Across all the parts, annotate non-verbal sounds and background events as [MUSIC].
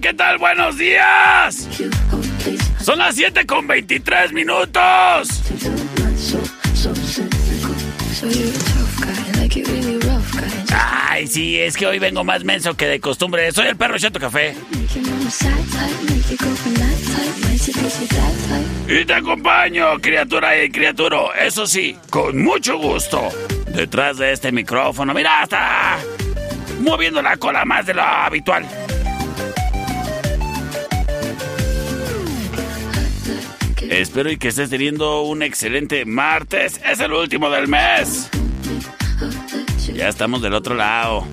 ¿Qué tal? Buenos días. Son las 7 con 23 minutos. Ay, sí, es que hoy vengo más menso que de costumbre. Soy el perro Chato Café. Y te acompaño, criatura y criaturo. Eso sí, con mucho gusto. Detrás de este micrófono, mira, está moviendo la cola más de lo habitual. Espero y que estés teniendo un excelente martes. Es el último del mes. Ya estamos del otro lado.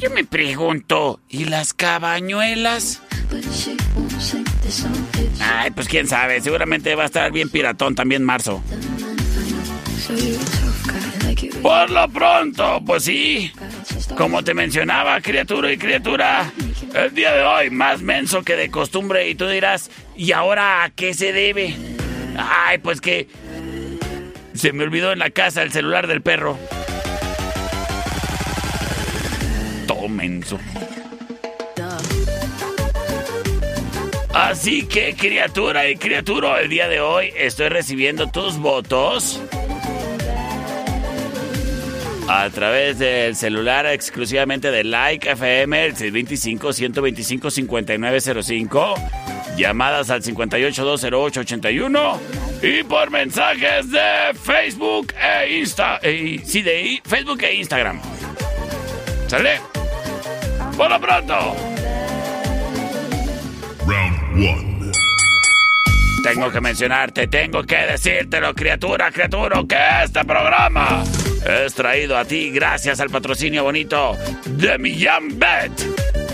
Yo me pregunto, ¿y las cabañuelas? Ay, pues quién sabe, seguramente va a estar bien piratón también marzo. Por lo pronto, pues sí. Como te mencionaba, criatura y criatura, el día de hoy más menso que de costumbre y tú dirás, ¿y ahora a qué se debe? Ay, pues que se me olvidó en la casa el celular del perro. Todo menso. Así que, criatura y criatura, el día de hoy estoy recibiendo tus votos a través del celular exclusivamente de Like FM, el 625-125-5905, llamadas al 58-208-81 y por mensajes de Facebook e Insta, eh, sí, de Facebook e Instagram. ¿Sale? Por lo pronto. Round 1. Tengo que mencionarte, tengo que decírtelo, criatura, criatura, que este programa es traído a ti gracias al patrocinio bonito de Millán Bet.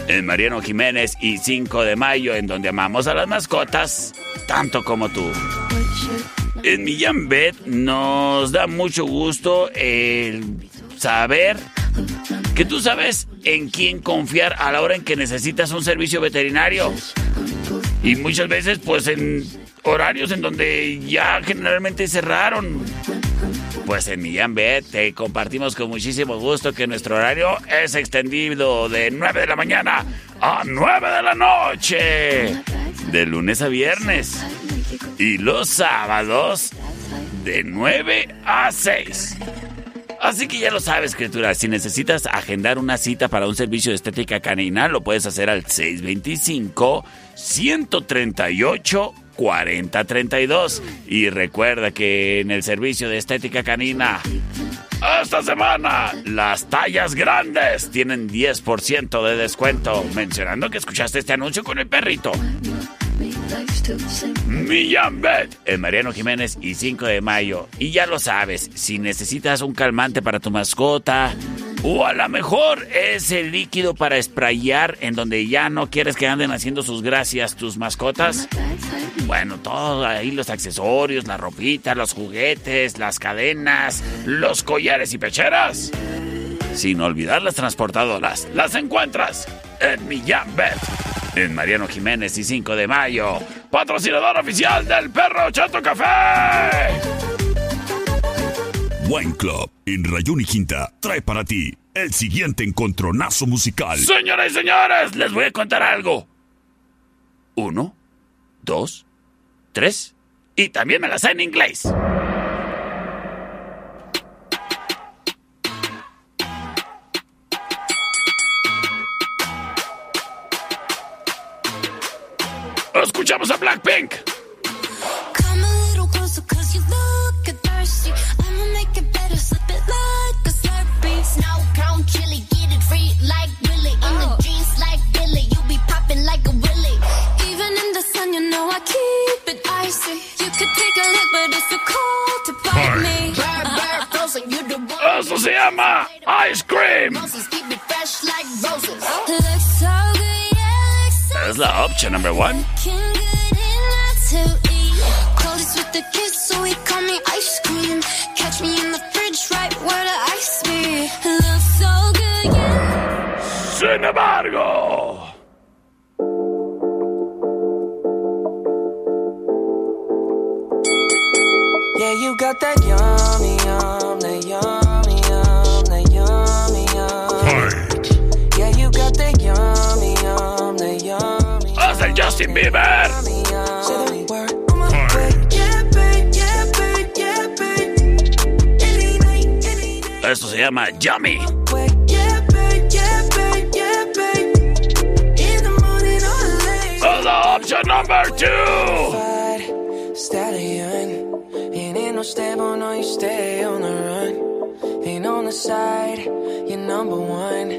En Mariano Jiménez y 5 de mayo, en donde amamos a las mascotas, tanto como tú. En Millán Bet nos da mucho gusto el saber que tú sabes en quién confiar a la hora en que necesitas un servicio veterinario. Y muchas veces, pues en horarios en donde ya generalmente cerraron. Pues en Millán Bet te compartimos con muchísimo gusto que nuestro horario es extendido de 9 de la mañana a 9 de la noche. De lunes a viernes. Y los sábados de 9 a 6. Así que ya lo sabes, criatura. Si necesitas agendar una cita para un servicio de estética canina, lo puedes hacer al 625-138-4032. Y recuerda que en el servicio de estética canina, esta semana, las tallas grandes tienen 10% de descuento. Mencionando que escuchaste este anuncio con el perrito. Millán Bet en Mariano Jiménez y 5 de mayo. Y ya lo sabes, si necesitas un calmante para tu mascota, o a lo mejor es el líquido para sprayar en donde ya no quieres que anden haciendo sus gracias tus mascotas. Bueno, todo ahí los accesorios, la ropita, los juguetes, las cadenas, los collares y pecheras. Sin olvidar las transportadoras. Las encuentras en Millán Bet. En Mariano Jiménez y 5 de mayo. Patrocinador oficial del Perro Chato Café. Wine Club en Rayón y Quinta trae para ti el siguiente encontronazo musical. Señoras y señores, les voy a contar algo. Uno, dos, tres. Y también me la sé en inglés. Escuchamos a Blackpink. Come a little closer cause you look thirsty. I'ma make it better, slip it like a slurpee. Snow cone chili, get it free like Willy. In the oh. jeans like Billy, you be popping like a willy. Even in the sun, you know I keep it icy. You could take a look, but it's too cold to bite me. Bird, bird, uh, uh, uh. frozen, you the one. Eso se llama Ice Cream. Roses keep it fresh like with the kids, so he call me ice cream. Catch me in the fridge, right where the ice be. Looks so good, yeah. Sin embargo. Yeah, you got that yummy, yum, that yummy, yum, that yummy, yum. Yeah, you got that yummy, yum, that yummy, Es el Justin Bieber. yummy, Esto se llama Yummy. Way. Yeah, babe, yeah, babe, yeah, babe. In the morning or late. Es la opción number two. Fight, stallion. And ain't no stable, no, you stay on the run. Ain't on the side, you're number one.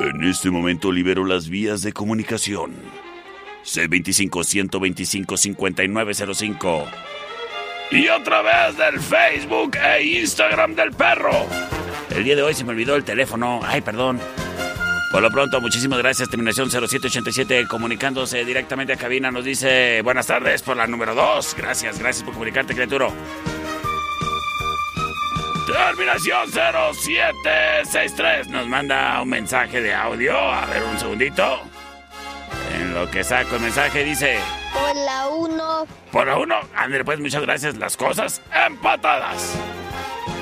En este momento libero las vías de comunicación. C25-125-5905. Y a través del Facebook e Instagram del perro. El día de hoy se me olvidó el teléfono. Ay, perdón. Por lo pronto, muchísimas gracias. Terminación 0787 comunicándose directamente a cabina. Nos dice buenas tardes por la número 2. Gracias, gracias por comunicarte, criatura. Terminación 0763 nos manda un mensaje de audio. A ver, un segundito. En lo que saco el mensaje dice... Por la 1. Por la 1, André, pues muchas gracias. Las cosas empatadas.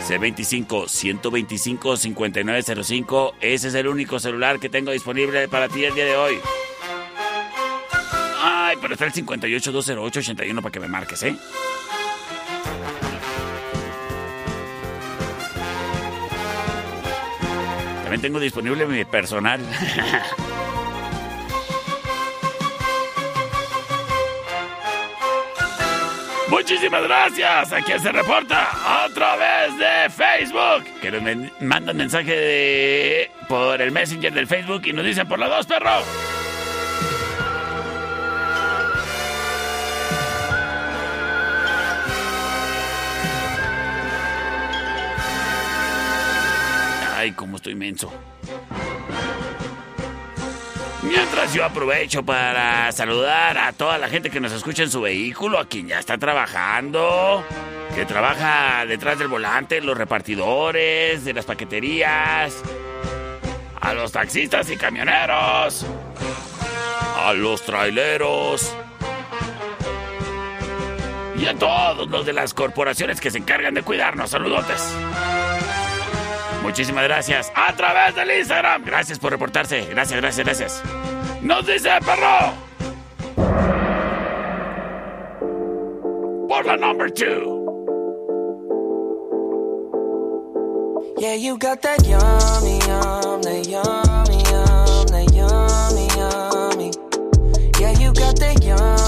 C25-125-5905. Ese es el único celular que tengo disponible para ti el día de hoy. Ay, pero está el 58-208-81 para que me marques, ¿eh? También tengo disponible mi personal. [LAUGHS] Muchísimas gracias a quien se reporta a través de Facebook. Que nos mandan mensaje de- por el Messenger del Facebook y nos dicen por la dos, perro. Ay, cómo estoy menso. Mientras yo aprovecho para saludar a toda la gente que nos escucha en su vehículo, a quien ya está trabajando, que trabaja detrás del volante, los repartidores de las paqueterías, a los taxistas y camioneros, a los traileros y a todos los de las corporaciones que se encargan de cuidarnos. Saludotes. Muchísimas gracias. A través del Instagram. Gracias por reportarse. Gracias, gracias, gracias. Nos dice perro. Por la number two. Yeah, you got that yummy, yum, that yummy, yum, that yummy, yummy. Yeah, you got that yummy,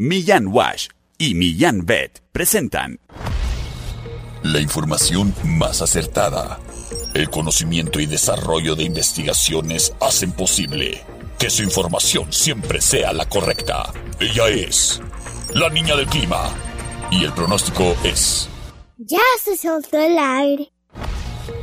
Millán Wash y Millán Vet presentan La información más acertada. El conocimiento y desarrollo de investigaciones hacen posible que su información siempre sea la correcta. Ella es la niña del clima. Y el pronóstico es... Ya se soltó el aire.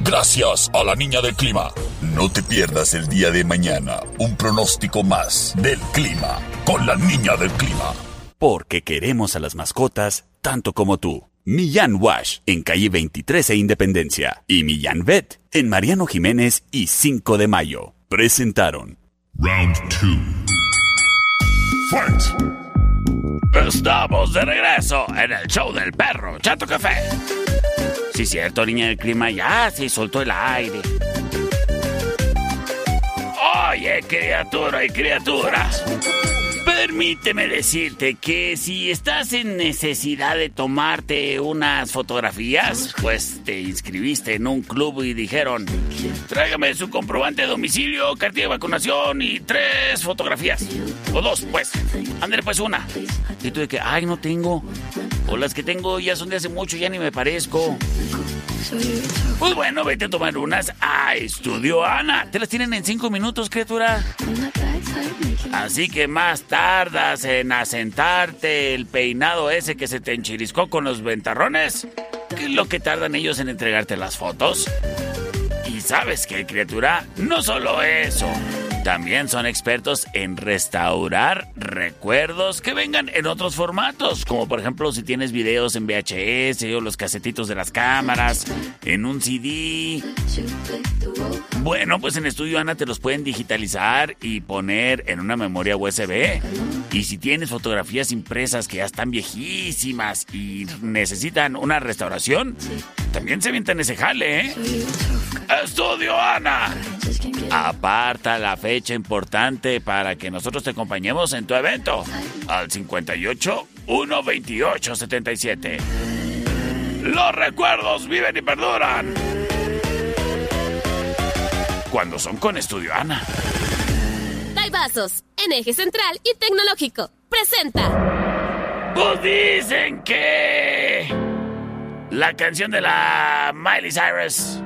Gracias a la niña del clima. No te pierdas el día de mañana un pronóstico más del clima con la niña del clima. Porque queremos a las mascotas tanto como tú. Millán Wash en calle 23 e Independencia y Millán Vet en Mariano Jiménez y 5 de Mayo. Presentaron. Round 2. Fight! Estamos de regreso en el show del perro Chato Café. Sí, cierto, niña del clima, ya se soltó el aire. Oye, criatura y criaturas. Permíteme decirte que si estás en necesidad de tomarte unas fotografías, pues te inscribiste en un club y dijeron, tráigame su comprobante de domicilio, cartilla de vacunación y tres fotografías. O dos, pues. Ándale, pues una. Y tú de que, ay, no tengo. O las que tengo ya son de hace mucho, ya ni me parezco. Pues bueno, vete a tomar unas a Estudio Ana. Te las tienen en cinco minutos, criatura. Así que más tardas en asentarte el peinado ese que se te enchiriscó con los ventarrones. ¿Qué es lo que tardan ellos en entregarte las fotos? Y sabes que, criatura, no solo eso. También son expertos en restaurar recuerdos que vengan en otros formatos, como por ejemplo si tienes videos en VHS o los casetitos de las cámaras, en un CD. Bueno, pues en Estudio Ana te los pueden digitalizar y poner en una memoria USB. Y si tienes fotografías impresas que ya están viejísimas y necesitan una restauración, también se avientan ese jale, ¿eh? Estudio Ana. Aparta la fecha importante para que nosotros te acompañemos en tu evento al 58 128 77. Los recuerdos viven y perduran. Cuando son con Estudio Ana. Vasos, en eje central y tecnológico. Presenta. Pues dicen que la canción de la Miley Cyrus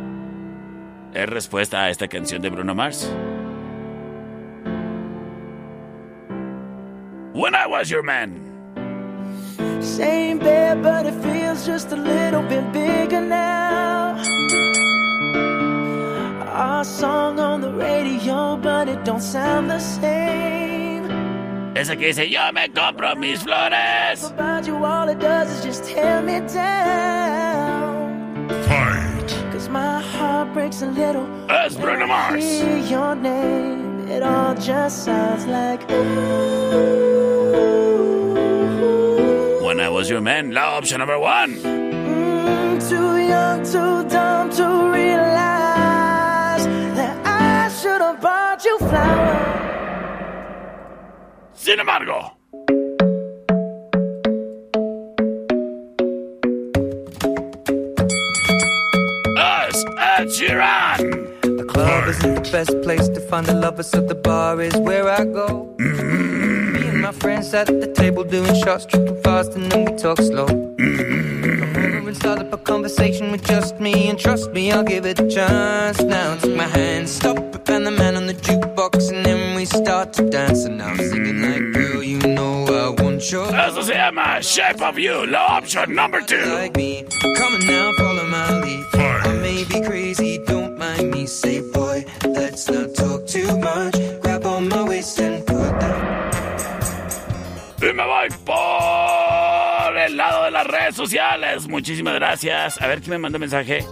es respuesta a esta canción de Bruno Mars. When I Was Your Man. Same bed, but it feels just a little bit bigger now. Our song on the radio, but it don't sound the same. Esa que dice, yo me compro mis flores. About you, all it does is just tear me down. My heart breaks a little. Bruno when I Mars. hear your name, it all just sounds like ooh. When I Was Your Man, la option number one. Mm, too young, too dumb to realize that I should have bought you flowers. Sin embargo, Ed Sheeran. The club isn't the best place to find the lovers, so the bar is where I go. Mm-hmm. Me and my friends at the table doing shots, tripping fast, and then we talk slow. Mm-hmm. Come over and start up a conversation with just me, and trust me, I'll give it a chance. Now take my hand, stop and the man on the jukebox, and then we start to dance. And now I'm singing like, girl, you know I want your Eso se llama Shape of You, la opción number two. like me. Come on now, follow my lead. I may crazy, don't mind me. Say, boy, let's not talk too much. Grab on my waist and put that. Y me voy por el lado de las redes sociales. Muchísimas gracias. A ver quién me manda mensaje.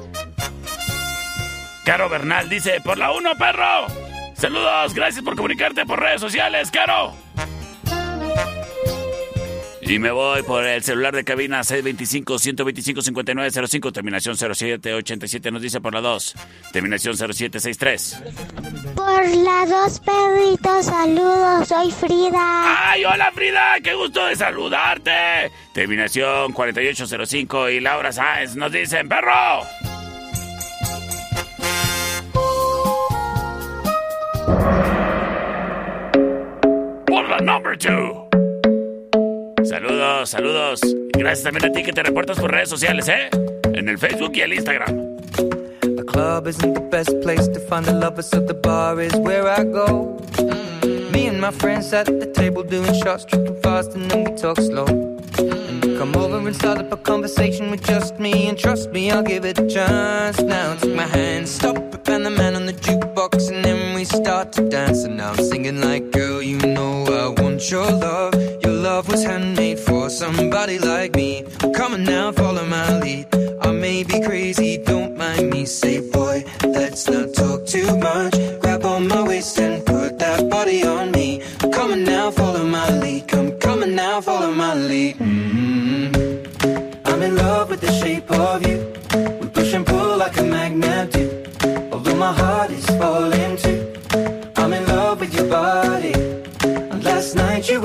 Caro Bernal dice, por la 1, perro. Saludos, gracias por comunicarte por redes sociales, Caro. Y me voy por el celular de cabina 625-125-5905, terminación 0787, nos dice por la 2, terminación 0763. Por la dos perritos, saludos, soy Frida. ¡Ay, hola Frida! ¡Qué gusto de saludarte! Terminación 4805 y Laura Sáenz nos dicen, ¡perro! Por la number two. Saludos, saludos. Gracias también a ti que te reportas por redes sociales, ¿eh? En el Facebook y el Instagram. The club isn't the best place to find the lovers, so the bar is where I go. Me and my friends at the table doing shots, tripping fast, and then we talk slow. Come over and start up a conversation with just me, and trust me, I'll give it a chance. Now take my hand, stop and the man on the jukebox, and start to dance. And now I'm singing like, girl, you know I want your love. Your love was handmade for somebody like me. Come on now, follow my lead. I may be crazy, don't mind me. Say, boy, let's not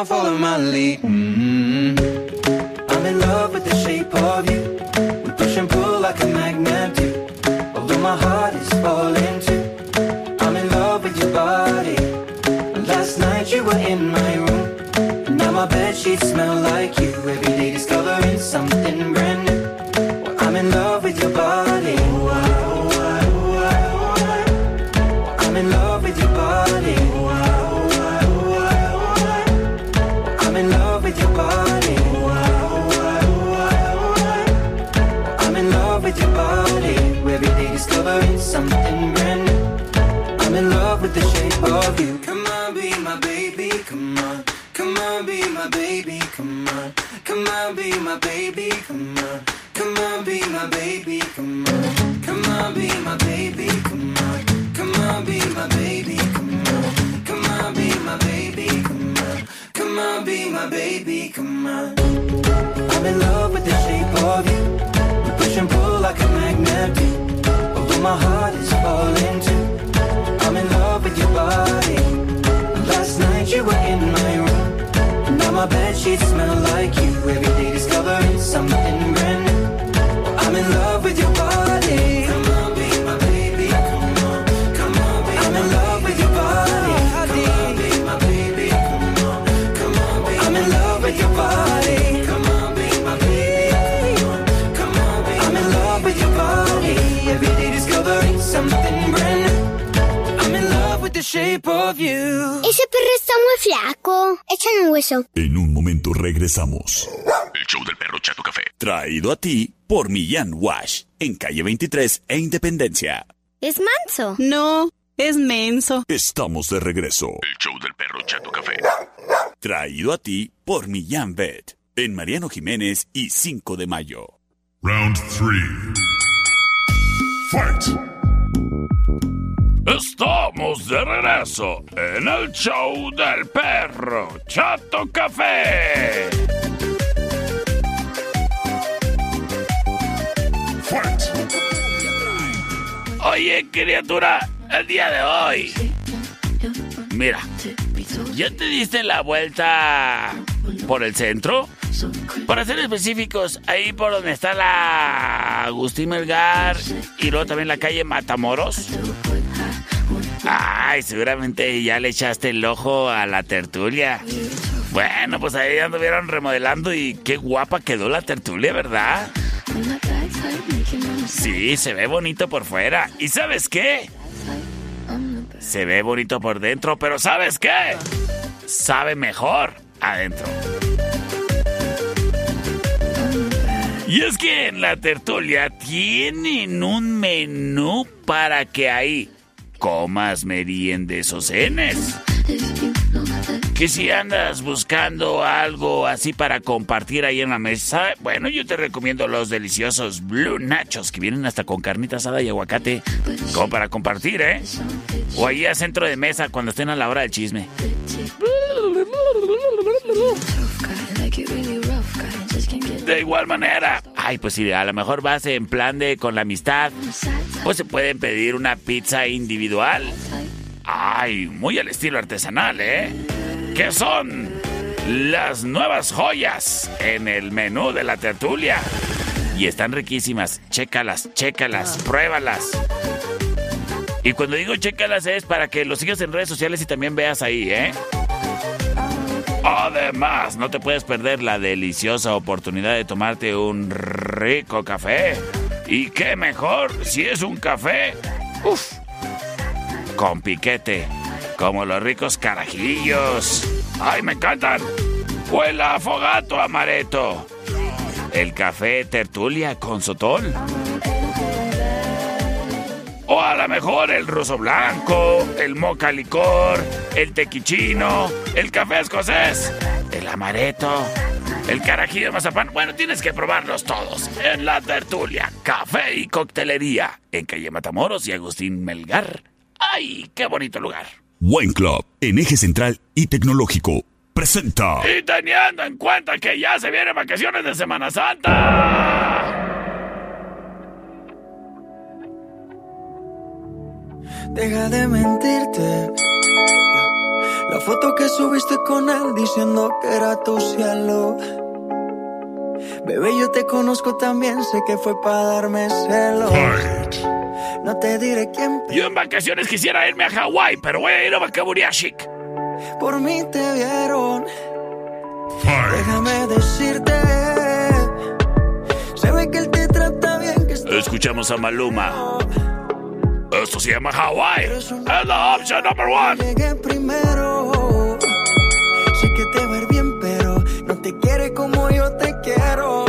now, follow my lead. mm I'm in love with the shape of you. We push and pull like a magnet do. Although my heart is falling too. I'm in love with your body. Last night you were in my room. Now my bed sheets smell like you. Every day discovering something brand shape of you. Ese perro está muy flaco. Échale un hueso. En un momento regresamos. El show del perro Chato Café. Traído a ti por Millán Wash. En calle 23 e Independencia. Es manso. No, es menso. Estamos de regreso. El show del perro Chato Café. Traído a ti por Millán Vet. En Mariano Jiménez y 5 de mayo. Round 3. Fight. Estamos de regreso en el show del perro Chato Café. Oye, criatura, el día de hoy. Mira, ¿ya te diste la vuelta por el centro? Para ser específicos, ahí por donde está la Agustín Melgar y luego también la calle Matamoros. Ay, seguramente ya le echaste el ojo a la tertulia. Bueno, pues ahí anduvieron remodelando y qué guapa quedó la tertulia, ¿verdad? Sí, se ve bonito por fuera. ¿Y sabes qué? Se ve bonito por dentro, pero ¿sabes qué? Sabe mejor adentro. Y es que en la tertulia tienen un menú para que ahí comas, meriendes o cenes. Que si andas buscando algo así para compartir ahí en la mesa, bueno, yo te recomiendo los deliciosos Blue Nachos que vienen hasta con carnita asada y aguacate, como para compartir, ¿eh? O ahí a centro de mesa cuando estén a la hora del chisme. De igual manera, ay, pues si a lo mejor vas en plan de con la amistad, pues se pueden pedir una pizza individual. Ay, muy al estilo artesanal, ¿eh? ¿Qué son? Las nuevas joyas en el menú de la tertulia. Y están riquísimas. Chécalas, chécalas, pruébalas. Y cuando digo chécalas es para que los sigas en redes sociales y también veas ahí, ¿eh? Además, no te puedes perder la deliciosa oportunidad de tomarte un rico café. Y qué mejor si es un café. Uf, con piquete, como los ricos carajillos. ¡Ay, me encantan! O el afogato amaretto. El café tertulia con sotol. O a lo mejor el ruso blanco, el moca licor, el tequichino, el café escocés, el amaretto, el carajillo de mazapán. Bueno, tienes que probarlos todos en la tertulia, café y coctelería, en calle Matamoros y Agustín Melgar. ¡Ay, qué bonito lugar! Wine Club. En eje central y tecnológico. Presenta. Y teniendo en cuenta que ya se vienen vacaciones de Semana Santa. Deja de mentirte. La foto que subiste con él diciendo que era tu cielo. Bebé, yo te conozco también, sé que fue para darme celos. No te diré quién, Yo en vacaciones quisiera irme a Hawái, pero voy a ir a Bacaburia Chic. por mí te vieron. Déjame decirte. Se ve que él te trata bien, que Escuchamos a Maluma. Esto se llama Hawái. Es la opción number one. Llegué primero. Sé que te va bien, pero no te quiere como yo te quiero.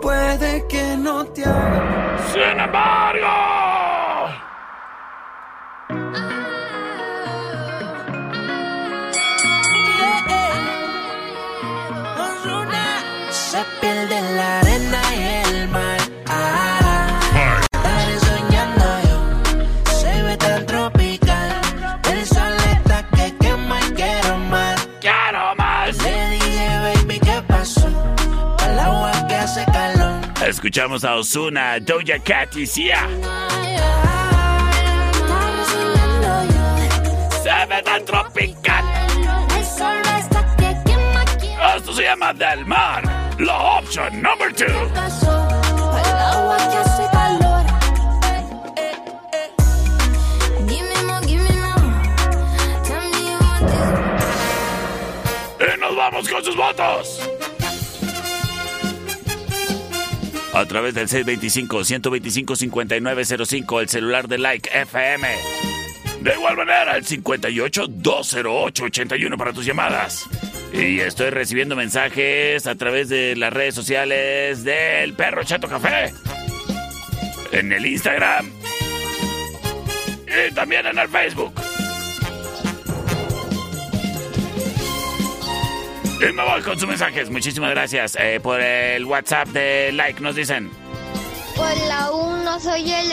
Puede que no te haga. Sin embargo. Escuchamos a Osuna, Doja Cat y Sia. Se ve tan tropical. Esto se llama Del Mar. La option number two. Y nos vamos con sus votos. A través del 625-125-5905, el celular de Like FM. De igual manera, el 58-208-81 para tus llamadas. Y estoy recibiendo mensajes a través de las redes sociales del Perro Chato Café. En el Instagram. Y también en el Facebook. Y me voy con sus mensajes. Muchísimas gracias eh, por el WhatsApp de Like. Nos dicen. Por la 1 soy el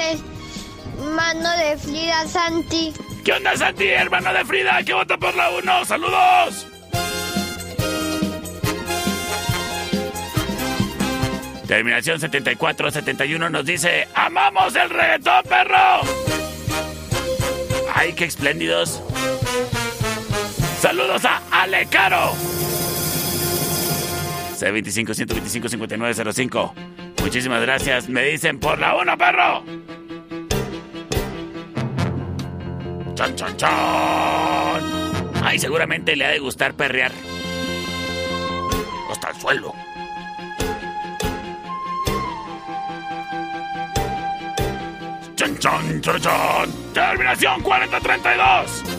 hermano de Frida Santi. ¿Qué onda, Santi, hermano de Frida? ¿Qué vota por la 1? ¡Saludos! Terminación 7471 nos dice: ¡Amamos el reggaetón, perro! ¡Ay, qué espléndidos! ¡Saludos a Alecaro! C25-125-5905. Muchísimas gracias. Me dicen por la 1, perro. ¡Chan, chan, chan! Ay, seguramente le ha de gustar perrear. Hasta el suelo. ¡Chan, chan, chan, chan! ¡Terminación 4032!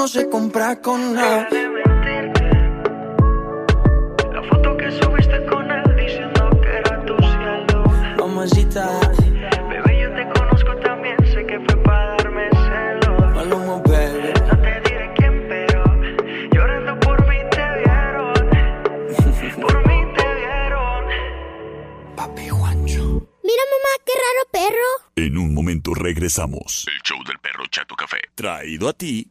no se compra con nada. La foto que subiste con él diciendo que era tu cielo. Mamacita, Bebé, yo te conozco también, sé que fue para darme celos. Maluma, baby. No te diré quién, pero llorando por mí te vieron. Por mí te vieron. Papi Juancho. Mira, mamá, qué raro perro. En un momento regresamos. El show del perro Chato Café. Traído a ti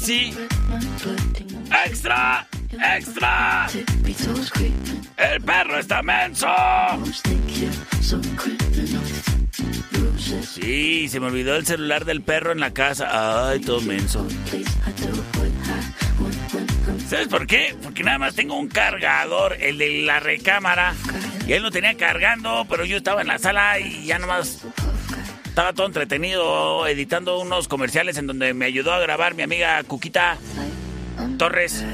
Sí. ¡Extra! ¡Extra! ¡El perro está menso! Sí, se me olvidó el celular del perro en la casa. Ay, todo menso. ¿Sabes por qué? Porque nada más tengo un cargador, el de la recámara. Y él lo tenía cargando, pero yo estaba en la sala y ya nomás estaba todo entretenido editando unos comerciales en donde me ayudó a grabar mi amiga Cuquita Torres.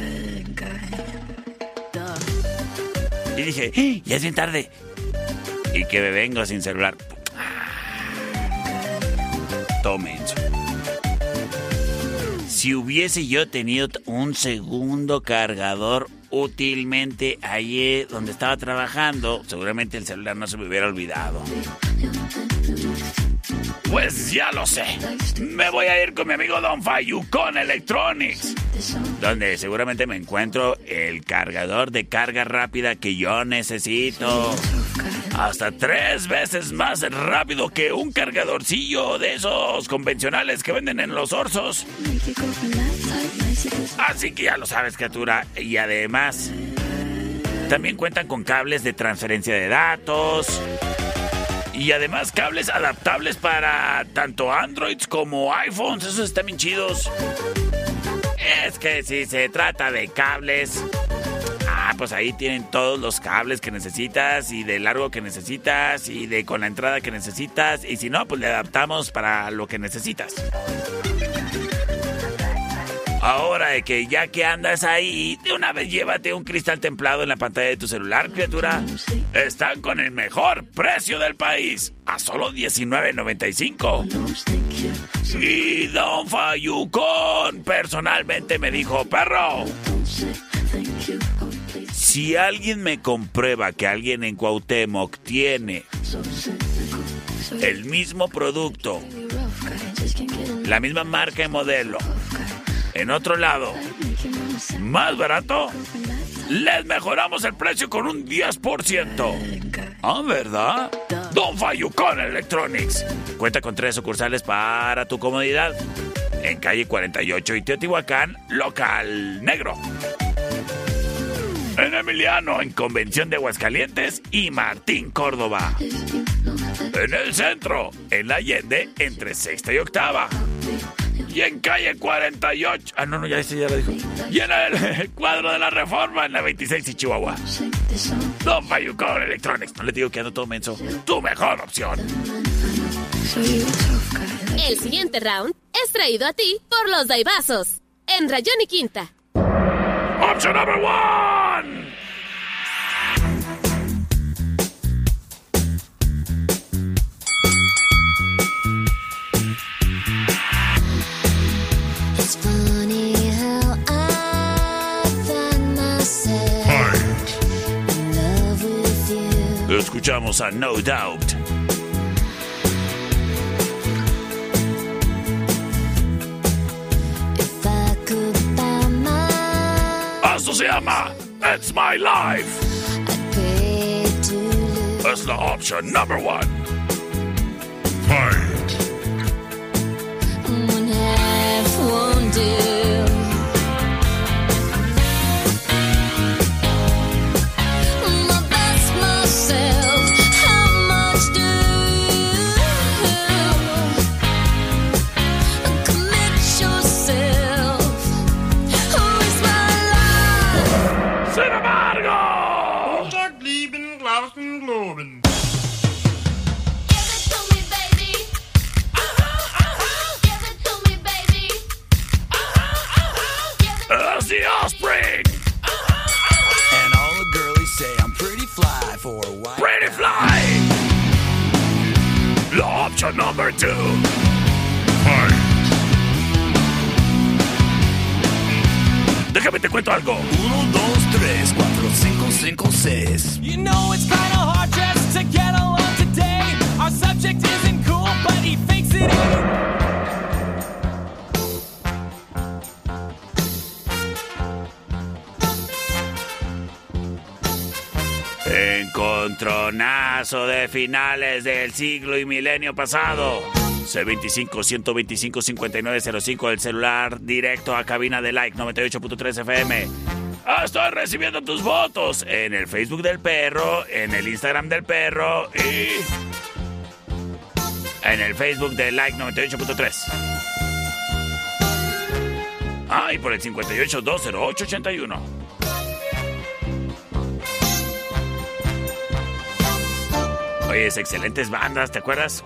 Y dije, "¡Eh! ya es bien tarde. Y que me vengo sin celular. Tómense. Si hubiese yo tenido un segundo cargador útilmente allí donde estaba trabajando, seguramente el celular no se me hubiera olvidado. Pues ya lo sé. Me voy a ir con mi amigo Don Fayu con Electronics. Donde seguramente me encuentro el cargador de carga rápida que yo necesito. Hasta tres veces más rápido que un cargadorcillo de esos convencionales que venden en los orsos. Así que ya lo sabes, criatura. Y además, también cuentan con cables de transferencia de datos. Y además cables adaptables para tanto Androids como iPhones. Esos están bien chidos. Es que si se trata de cables... Ah, pues ahí tienen todos los cables que necesitas y de largo que necesitas y de con la entrada que necesitas. Y si no, pues le adaptamos para lo que necesitas. Ahora de que ya que andas ahí, de una vez llévate un cristal templado en la pantalla de tu celular, criatura. Están con el mejor precio del país, a solo $19.95. Y Don Fayucón personalmente me dijo, perro, si alguien me comprueba que alguien en Cuauhtémoc tiene el mismo producto, la misma marca y modelo, en otro lado, más barato, les mejoramos el precio con un 10%. Ah, ¿verdad? Don Fayucón Electronics. Cuenta con tres sucursales para tu comodidad. En calle 48 y Teotihuacán, local negro. En Emiliano, en Convención de Aguascalientes y Martín Córdoba. En el centro, en la Allende, entre sexta y octava. Y en calle 48. Ah, no, no, ya ese ya lo dijo. Y en el [LAUGHS] cuadro de la reforma en la 26 y Chihuahua. Don Fayucón Electronics. No le digo que ando todo menso. Tu mejor opción. El siguiente round es traído a ti por los Daibazos. En Rayón y Quinta. Option number one. Escuchamos a No Doubt. I could buy my, Esto se llama It's My Life. I'd pay to lose. Es la opción number one. Fight! Option number two. Déjame te cuento algo. 1, 2, 3, 4, 5, 5, 6. You know it's kind of hard just to get along today. Our subject isn't cool, but he fakes it in. Encontronazo de finales del siglo y milenio pasado. C25-125-5905 el celular directo a cabina de like 98.3 FM. Ah, Estoy recibiendo tus votos en el Facebook del perro, en el Instagram del perro y en el Facebook de like 98.3. Ah, y por el 58-208-81. Oye, es excelentes bandas, ¿te acuerdas?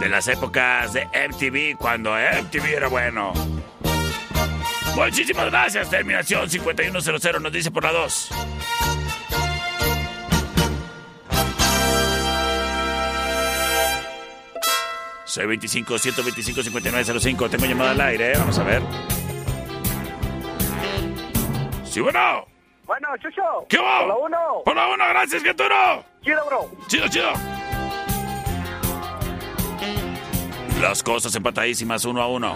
De las épocas de MTV, cuando MTV era bueno. Muchísimas gracias, terminación 5100 nos dice por la 2. Soy 25 125 5905. Tengo llamada al aire, ¿eh? vamos a ver. Sí, bueno. Bueno, Chucho. ¿Qué va? Por la uno. Por la uno, gracias, Geturo. Chido, bro. Chido, chido. Las cosas empatadísimas uno a uno.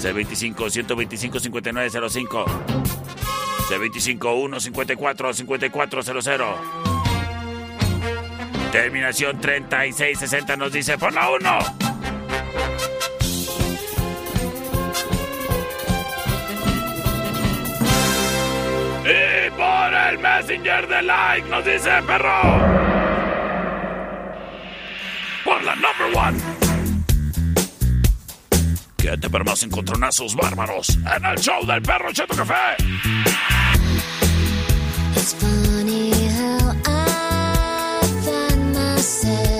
C25 125 5905. C25 154 5400. Terminación 3660 nos dice por la 1. El Messenger de like nos dice perro. Por la number one. Quédate para más encontronazos bárbaros en el show del perro Cheto Café. It's funny how I find myself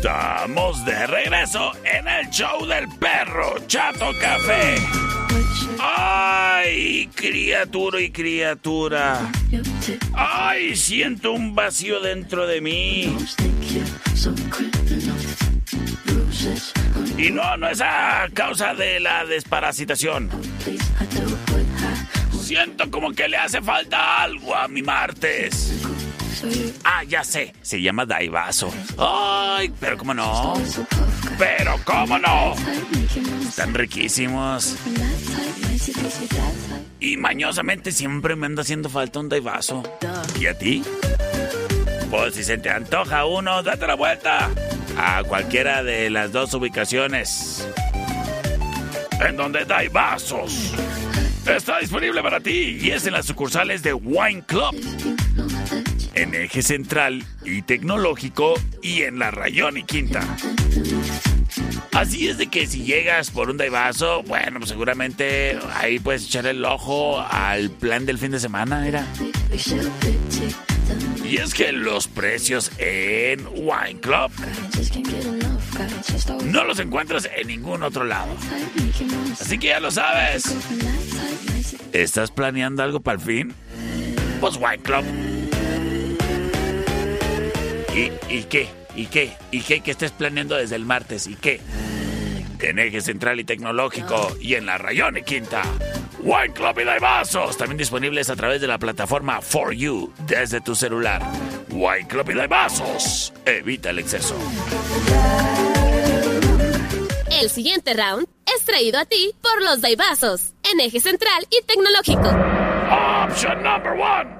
Estamos de regreso en el show del perro Chato Café. ¡Ay, criatura y criatura! ¡Ay, siento un vacío dentro de mí! Y no, no es a causa de la desparasitación. Siento como que le hace falta algo a mi martes. Ah, ya sé, se llama Daivaso. Ay, pero cómo no. Pero cómo no. Están riquísimos. Y mañosamente siempre me anda haciendo falta un Daivaso. ¿Y a ti? Pues si se te antoja uno, date la vuelta a cualquiera de las dos ubicaciones. En donde Daivasos. Está disponible para ti y es en las sucursales de Wine Club en eje central y tecnológico y en la Rayón y Quinta. Así es de que si llegas por un daivaso, bueno, pues seguramente ahí puedes echar el ojo al plan del fin de semana, era. Y es que los precios en Wine Club no los encuentras en ningún otro lado. Así que ya lo sabes. ¿Estás planeando algo para el fin? Pues Wine Club. ¿Y, ¿Y qué? ¿Y qué? ¿Y qué que estés planeando desde el martes? ¿Y qué? En eje central y tecnológico y en la Rayón y Quinta. Wine Club y Daivasos, también disponibles a través de la plataforma For You desde tu celular. Wine Club y Daivasos, evita el exceso. El siguiente round es traído a ti por los Daibazos, en eje central y tecnológico. Option number one.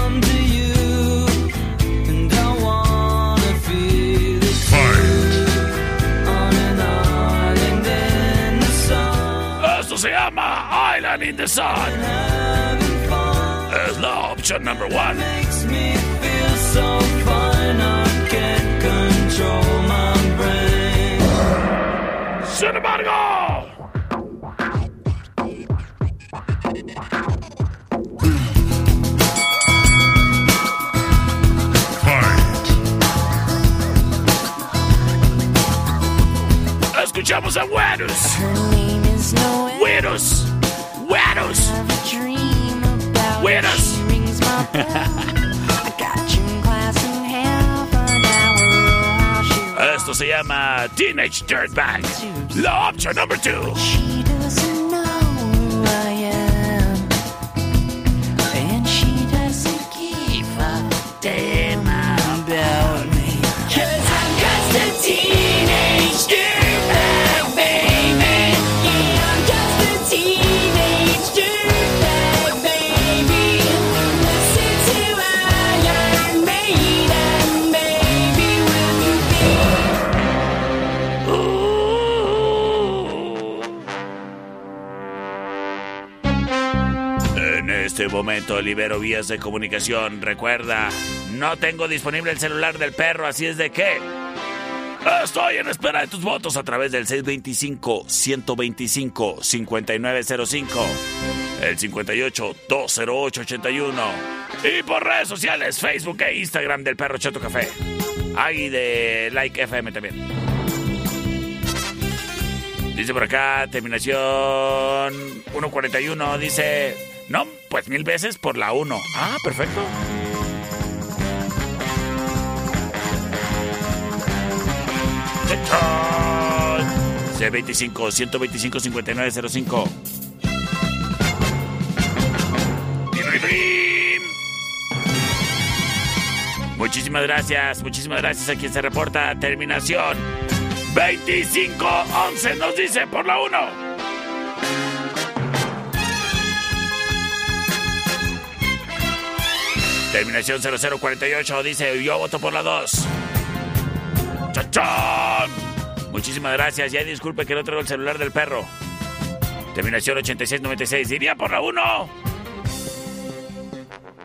sun. Esto se llama Island in the Sun. Having fun Es la opción number one. makes me feel so fine. I can't control my brain. Sin embargo, Fight! escuchamos a Werus. There's no Weirdos! Weirdos! Weirdos! [LAUGHS] Esto se llama Teenage Dirtbag. La opción número 2. Momento libero vías de comunicación. Recuerda, no tengo disponible el celular del perro, así es de que... Estoy en espera de tus votos a través del 625-125-5905, el 58-208-81 y por redes sociales, Facebook e Instagram del Perro Chato Café. Ahí de Like FM también. Dice por acá, terminación 141, dice, no, pues mil veces por la 1. Ah, perfecto. C25 125 5905. Muchísimas gracias, muchísimas gracias a quien se reporta. Terminación 2511 nos dice por la 1. Terminación 0048 dice, yo voto por la 2. ¡Chachán! Muchísimas gracias. Ya disculpe que no traigo el celular del perro. Terminación 8696. Diría por la 1.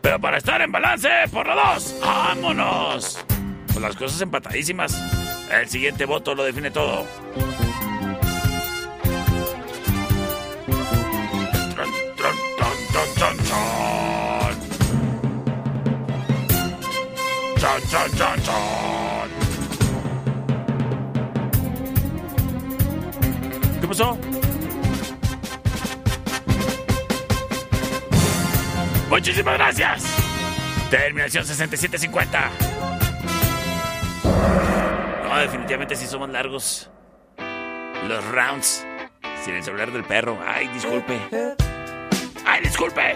Pero para estar en balance, por la 2. ¡Vámonos! Pues las cosas empatadísimas. El siguiente voto lo define todo. Tron, tron, tron, chan, chan, chan, chan. ¿Qué pasó? Muchísimas gracias. Terminación 6750. No, definitivamente sí somos largos. Los rounds. Sin el celular del perro. Ay, disculpe. Ay, disculpe.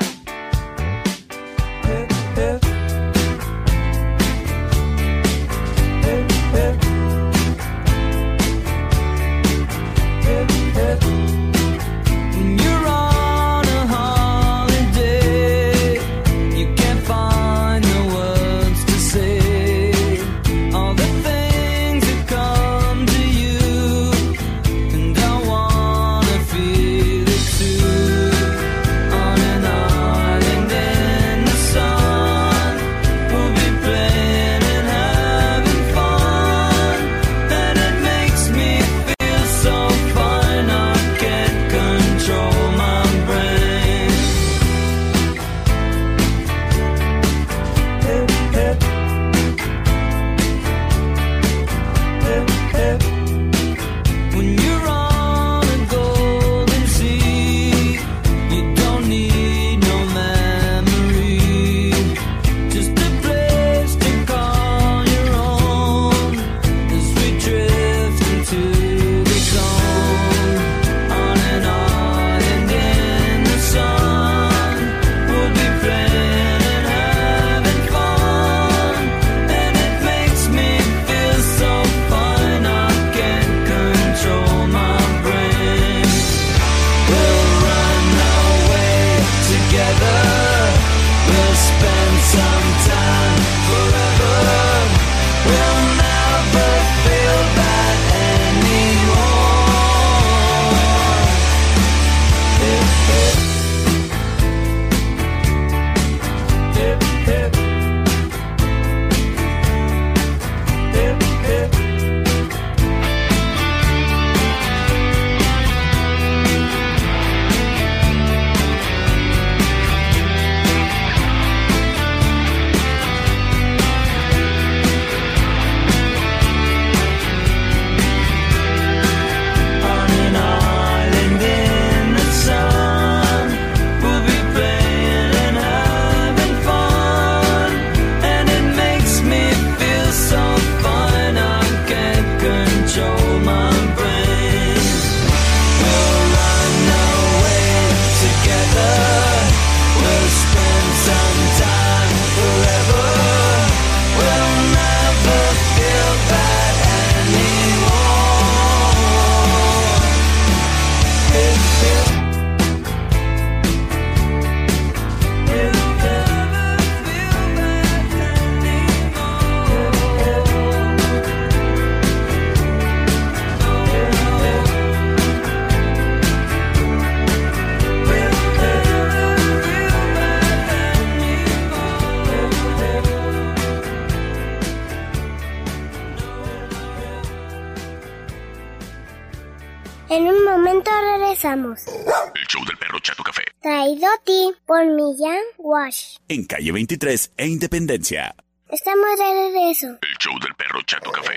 En calle 23 e Independencia. Estamos de regreso. El show del perro Chato Café.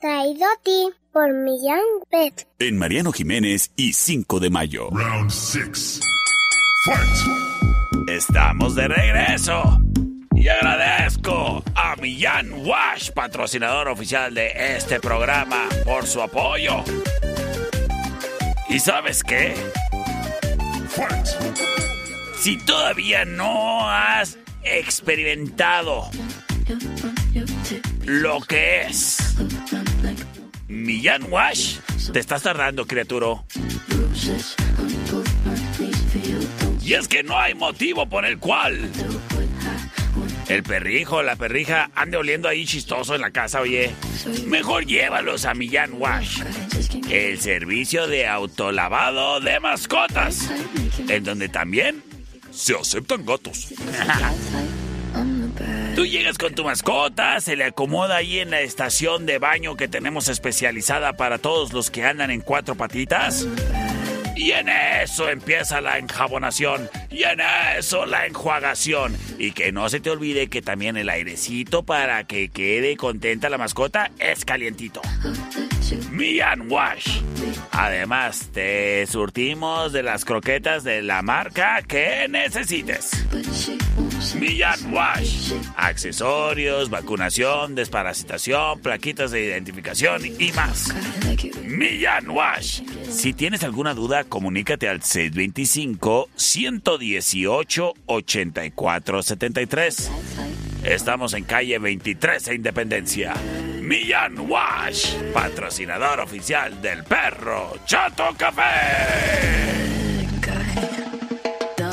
Traído a ti por Millán Pet. En Mariano Jiménez y 5 de mayo. Round 6. Fight. Estamos de regreso. Y agradezco a Millán Wash, patrocinador oficial de este programa, por su apoyo. ¿Y sabes qué? Fight. Si todavía no has experimentado lo que es Millán Wash, te estás tardando, criatura. Y es que no hay motivo por el cual el perrijo, la perrija ande oliendo ahí chistoso en la casa, oye. Mejor llévalos a Millán Wash, el servicio de autolavado de mascotas, en donde también se aceptan gatos. [LAUGHS] Tú llegas con tu mascota, se le acomoda ahí en la estación de baño que tenemos especializada para todos los que andan en cuatro patitas. Y en eso empieza la enjabonación. Y en eso la enjuagación. Y que no se te olvide que también el airecito para que quede contenta la mascota es calientito. Mian Wash. Además, te surtimos de las croquetas de la marca que necesites. Millán Wash. Accesorios, vacunación, desparasitación, plaquitas de identificación y más. Millán Wash. Si tienes alguna duda, comunícate al 625-118-8473. Estamos en calle 23 e Independencia. Millán Wash, patrocinador oficial del perro Chato Café.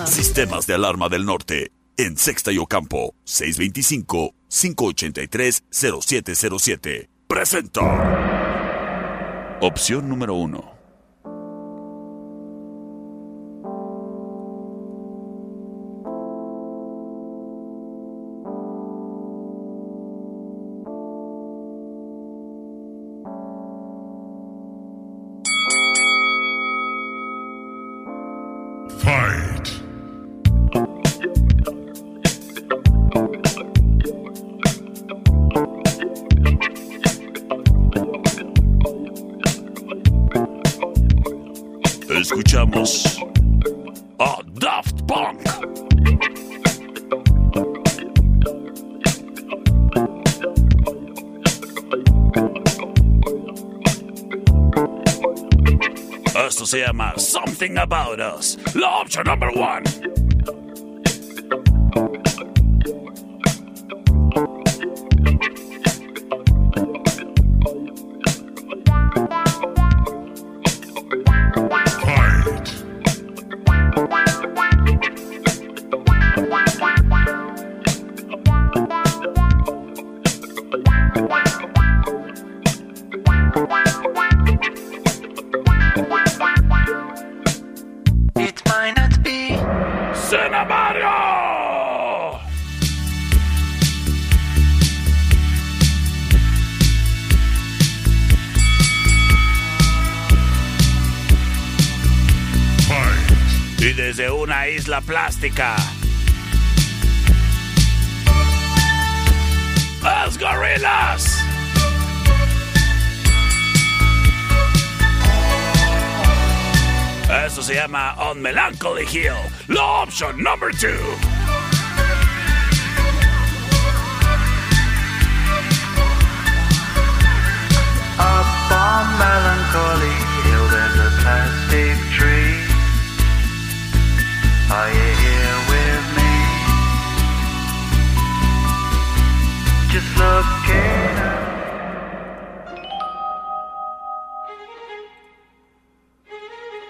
Sistemas de alarma del norte. En Sexta y Ocampo, 625-583-0707. Presenta. Opción número 1. About Us. Number isla plástica. ¡Los gorilas! Eso se llama On Melancholy Hill. La opción number two. up on melancholy hill. There's a plastic tree. Are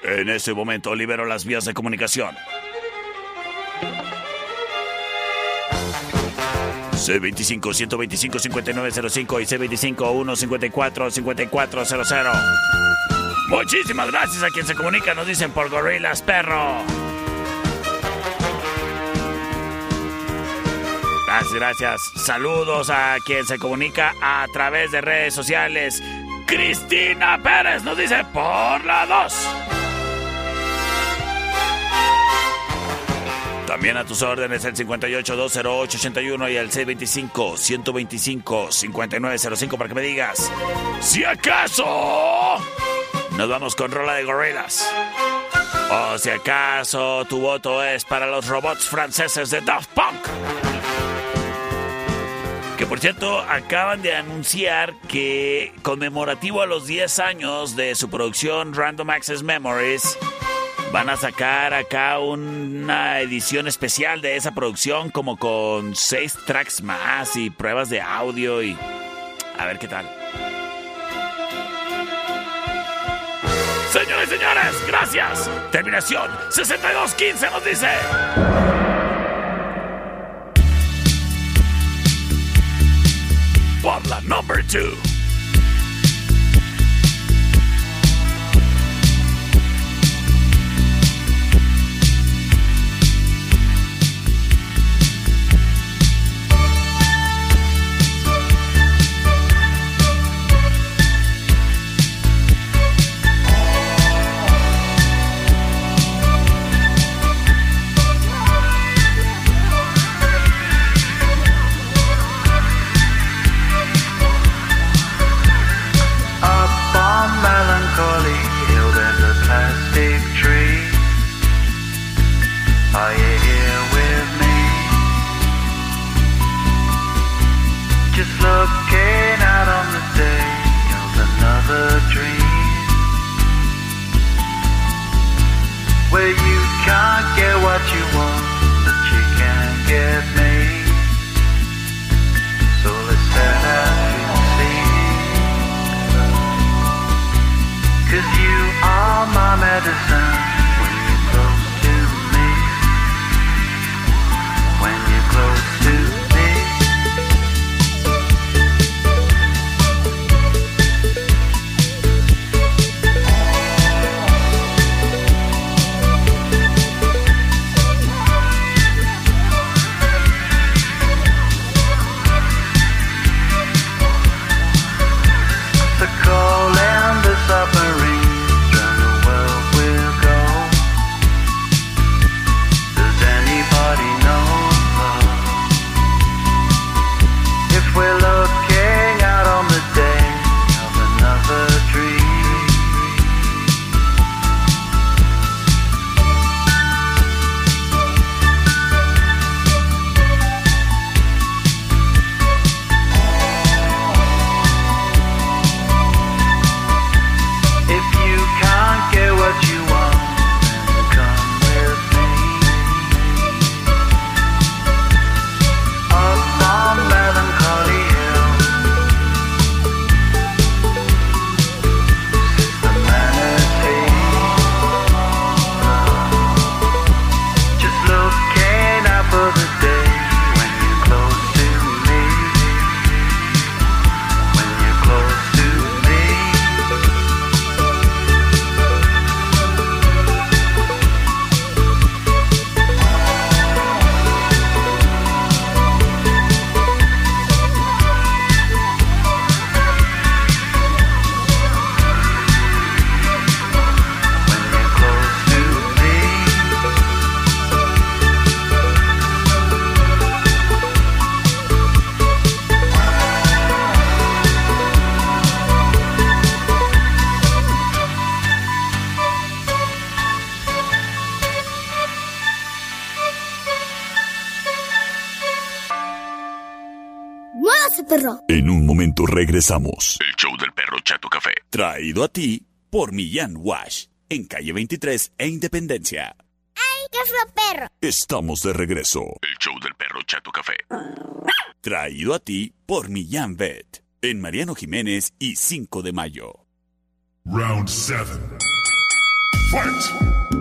En ese momento libero las vías de comunicación. C25-125-5905 y C25-154-5400. Muchísimas gracias a quien se comunica, nos dicen por gorilas, perro. Gracias, gracias. Saludos a quien se comunica a través de redes sociales. Cristina Pérez nos dice por la 2. También a tus órdenes el 58-208-81 y el 625-125-5905 para que me digas si acaso nos vamos con rola de gorilas. O si acaso tu voto es para los robots franceses de Daft Punk. Que por cierto, acaban de anunciar que conmemorativo a los 10 años de su producción Random Access Memories, van a sacar acá una edición especial de esa producción como con 6 tracks más y pruebas de audio y a ver qué tal. Señores y señores, gracias. Terminación 6215 nos dice. Por la number 2. Perro! En un momento regresamos. El show del perro Chato Café. Traído a ti por Millán Wash, en calle 23 e Independencia. ¡Ay, qué feo perro! Estamos de regreso. El show del perro Chato Café. Traído a ti por Millán Vet, en Mariano Jiménez y 5 de mayo. Round 7. Fight!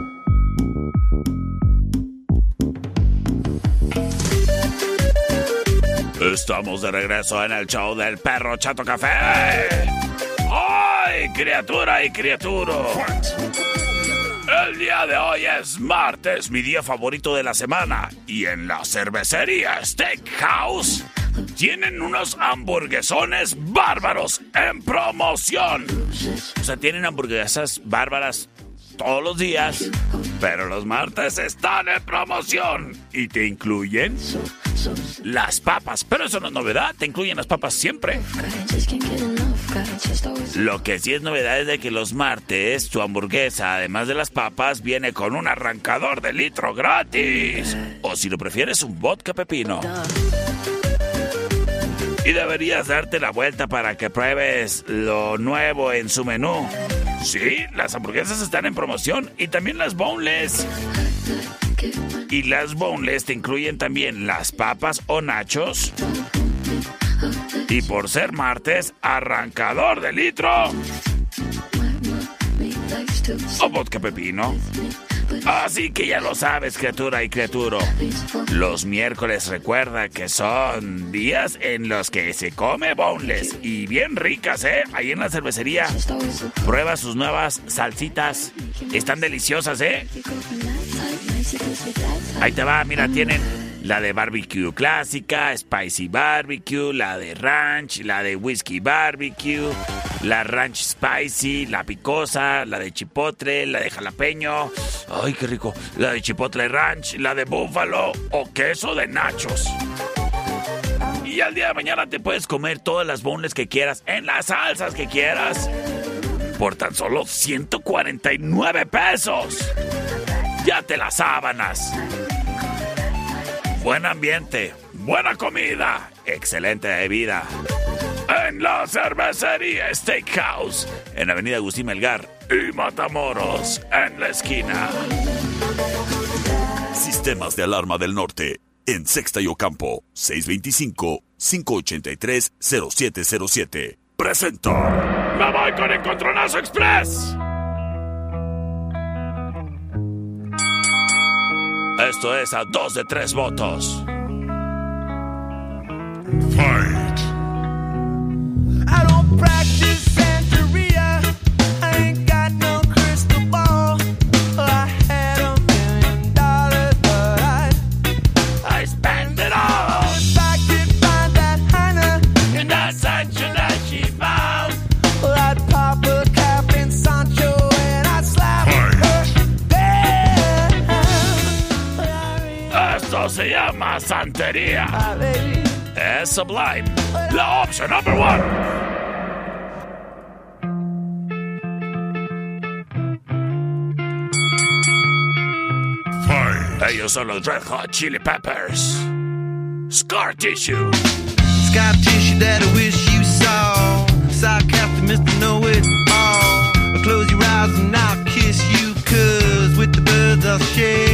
Estamos de regreso en el show del perro Chato Café. ¡Ay, criatura y criaturo! El día de hoy es martes, mi día favorito de la semana. Y en la cervecería Steakhouse tienen unos hamburguesones bárbaros en promoción. O sea, tienen hamburguesas bárbaras todos los días, pero los martes están en promoción y te incluyen las papas. Pero eso no es novedad, te incluyen las papas siempre. Lo que sí es novedad es de que los martes tu hamburguesa, además de las papas, viene con un arrancador de litro gratis. O si lo prefieres, un vodka pepino. Y deberías darte la vuelta para que pruebes lo nuevo en su menú. Sí, las hamburguesas están en promoción y también las boneless. Y las boneless te incluyen también las papas o nachos. Y por ser martes, arrancador de litro. O vodka pepino. Así que ya lo sabes, criatura y criaturo. Los miércoles recuerda que son días en los que se come boneless y bien ricas, ¿eh? Ahí en la cervecería. Prueba sus nuevas salsitas. Están deliciosas, ¿eh? Ahí te va, mira, tienen la de barbecue clásica, spicy barbecue, la de ranch, la de whisky barbecue, la ranch spicy, la picosa, la de chipotle, la de jalapeño. Ay, qué rico. La de chipotle ranch, la de búfalo o queso de nachos. Y al día de mañana te puedes comer todas las boneless que quieras en las salsas que quieras por tan solo 149 pesos. Ya te las sábanas. Buen ambiente, buena comida, excelente bebida. En la cervecería Steakhouse, en Avenida Agustín Melgar y Matamoros, en la esquina. Sistemas de alarma del norte. En Sexta y Ocampo, 625-583-0707. Presenta. ¡Me voy con Encontronazo Express! Esto es a dos de tres votos. Fight. I don't practice llama santería. Es Sublime. La opción number one. Ellos son los Red Hot Chili Peppers. Scar Tissue. Scar tissue that I wish you saw. Sarcastic Mr. Know It All. Close your eyes and I'll kiss you, cause with the birds I'll share.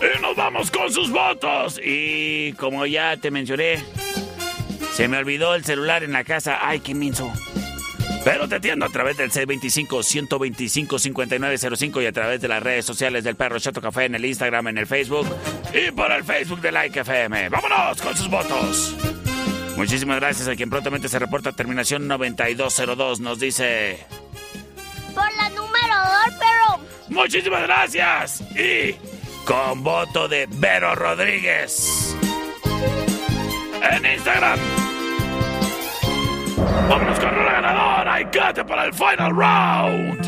Y nos vamos con sus votos. Y como ya te mencioné, se me olvidó el celular en la casa. Ay, qué minso. Pero te atiendo a través del C25-125-5905 y a través de las redes sociales del Perro Chato Café en el Instagram, en el Facebook y por el Facebook de Like FM. ¡Vámonos con sus votos! Muchísimas gracias a quien prontamente se reporta terminación 9202. Nos dice... Por la número dos, pero Muchísimas gracias. Y con voto de Vero Rodríguez. En Instagram. Vámonos con la ganadora. Y quédate para el final round.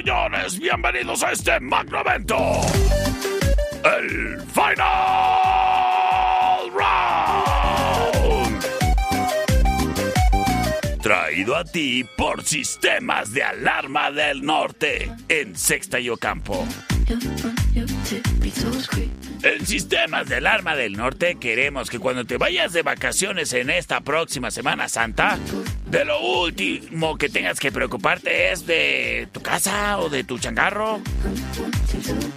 Señores, bienvenidos a este magno evento. El Final Round. Traído a ti por Sistemas de Alarma del Norte en Sexta y Ocampo. En Sistemas de Alarma del Norte queremos que cuando te vayas de vacaciones en esta próxima Semana Santa, de lo último que tengas que preocuparte es de tu casa o de tu changarro.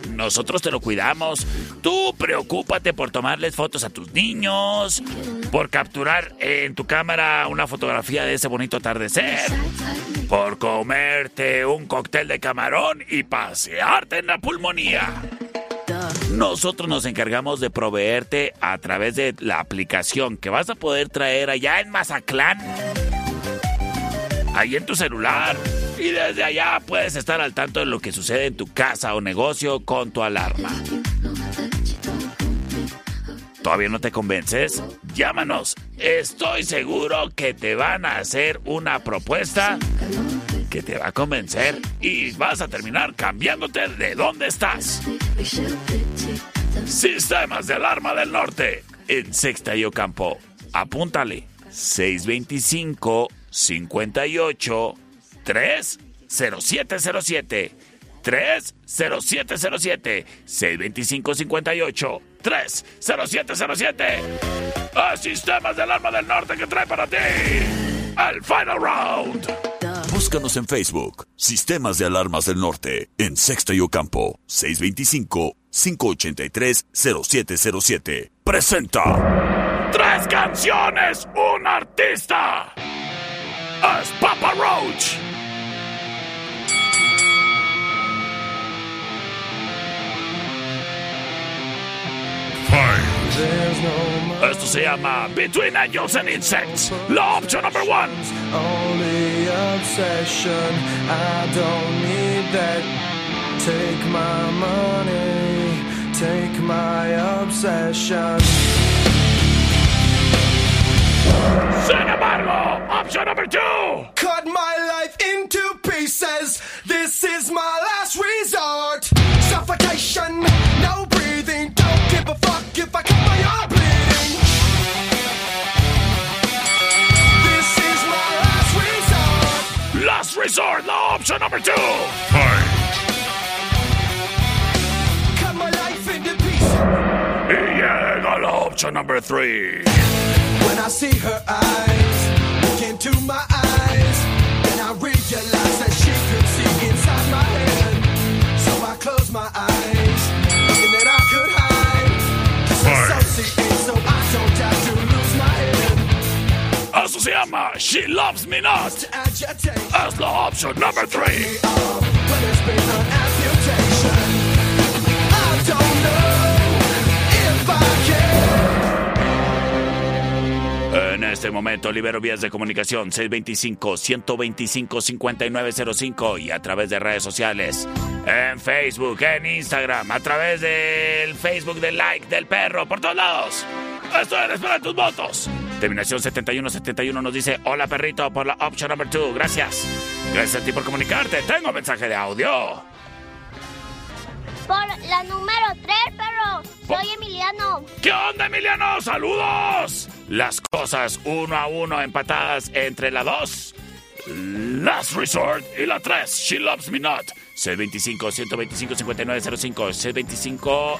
Nosotros te lo cuidamos. Tú preocúpate por tomarles fotos a tus niños, por capturar en tu cámara una fotografía de ese bonito atardecer, por comerte un cóctel de camarón y pasearte en la pulmonía. Nosotros nos encargamos de proveerte a través de la aplicación que vas a poder traer allá en Mazatlán. Ahí en tu celular. Y desde allá puedes estar al tanto de lo que sucede en tu casa o negocio con tu alarma. ¿Todavía no te convences? Llámanos. Estoy seguro que te van a hacer una propuesta que te va a convencer y vas a terminar cambiándote de dónde estás. Sistemas de alarma del norte en Sexta y Ocampo. Apúntale 625 58 30707 30707 625 58 30707 a Sistemas de alarma del norte que trae para ti el Final Round. Búscanos en Facebook, Sistemas de Alarmas del Norte, en Sexta y Ocampo, 625-583-0707. Presenta tres canciones, un artista. Es Papa Roach. Esto se llama Between Angels and Insects. La opción number one. Only obsession, I don't need that. Take my money, take my obsession. Sin embargo, option number two. Cut my life into pieces. This is my last resort. Suffocation, no breathing. Don't give a fuck if I cut my arm bleeding. This is my last resort. Last resort. Option number two. Cut option number three. When I see her eyes, look into my eyes. And I realized that she could see inside my head. So I closed my eyes, thinking that I could hide. Disassociate so I don't have to lose my head. Eso se llama She Loves Me Not. Es the option number three. But it's been an amputation. I don't know este momento libero vías de comunicación 625-125-5905 y a través de redes sociales. En Facebook, en Instagram, a través del Facebook del like del perro, por todos lados. Estoy en espera tus votos. Terminación 7171 nos dice, hola perrito, por la option number 2. Gracias. Gracias a ti por comunicarte. Tengo mensaje de audio. Por la número 3, perro. Soy Emiliano. ¿Qué onda, Emiliano? ¡Saludos! Las cosas uno a uno empatadas entre la 2, Last Resort, y la 3, She Loves Me Not. C25-125-5905, C25...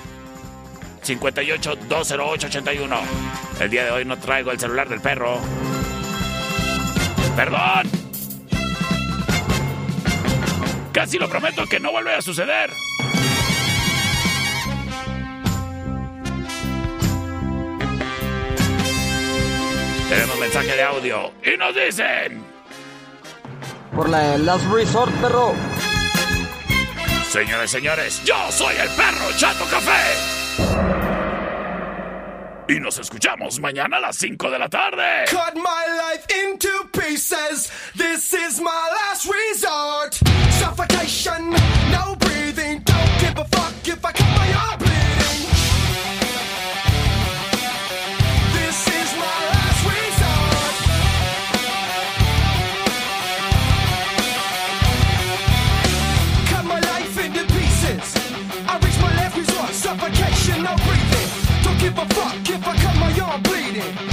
58-208-81. El día de hoy no traigo el celular del perro. ¡Perdón! Casi lo prometo que no vuelve a suceder. Tenemos mensaje de audio y nos dicen... Por la Last Resort, perro. Señores, señores, yo soy el perro Chato Café. Y nos escuchamos mañana a las 5 de la tarde. Cut my life into pieces. This is my last resort. Suffocation, no breathing. Don't give a fuck if I give a fuck if I cut my arm bleeding.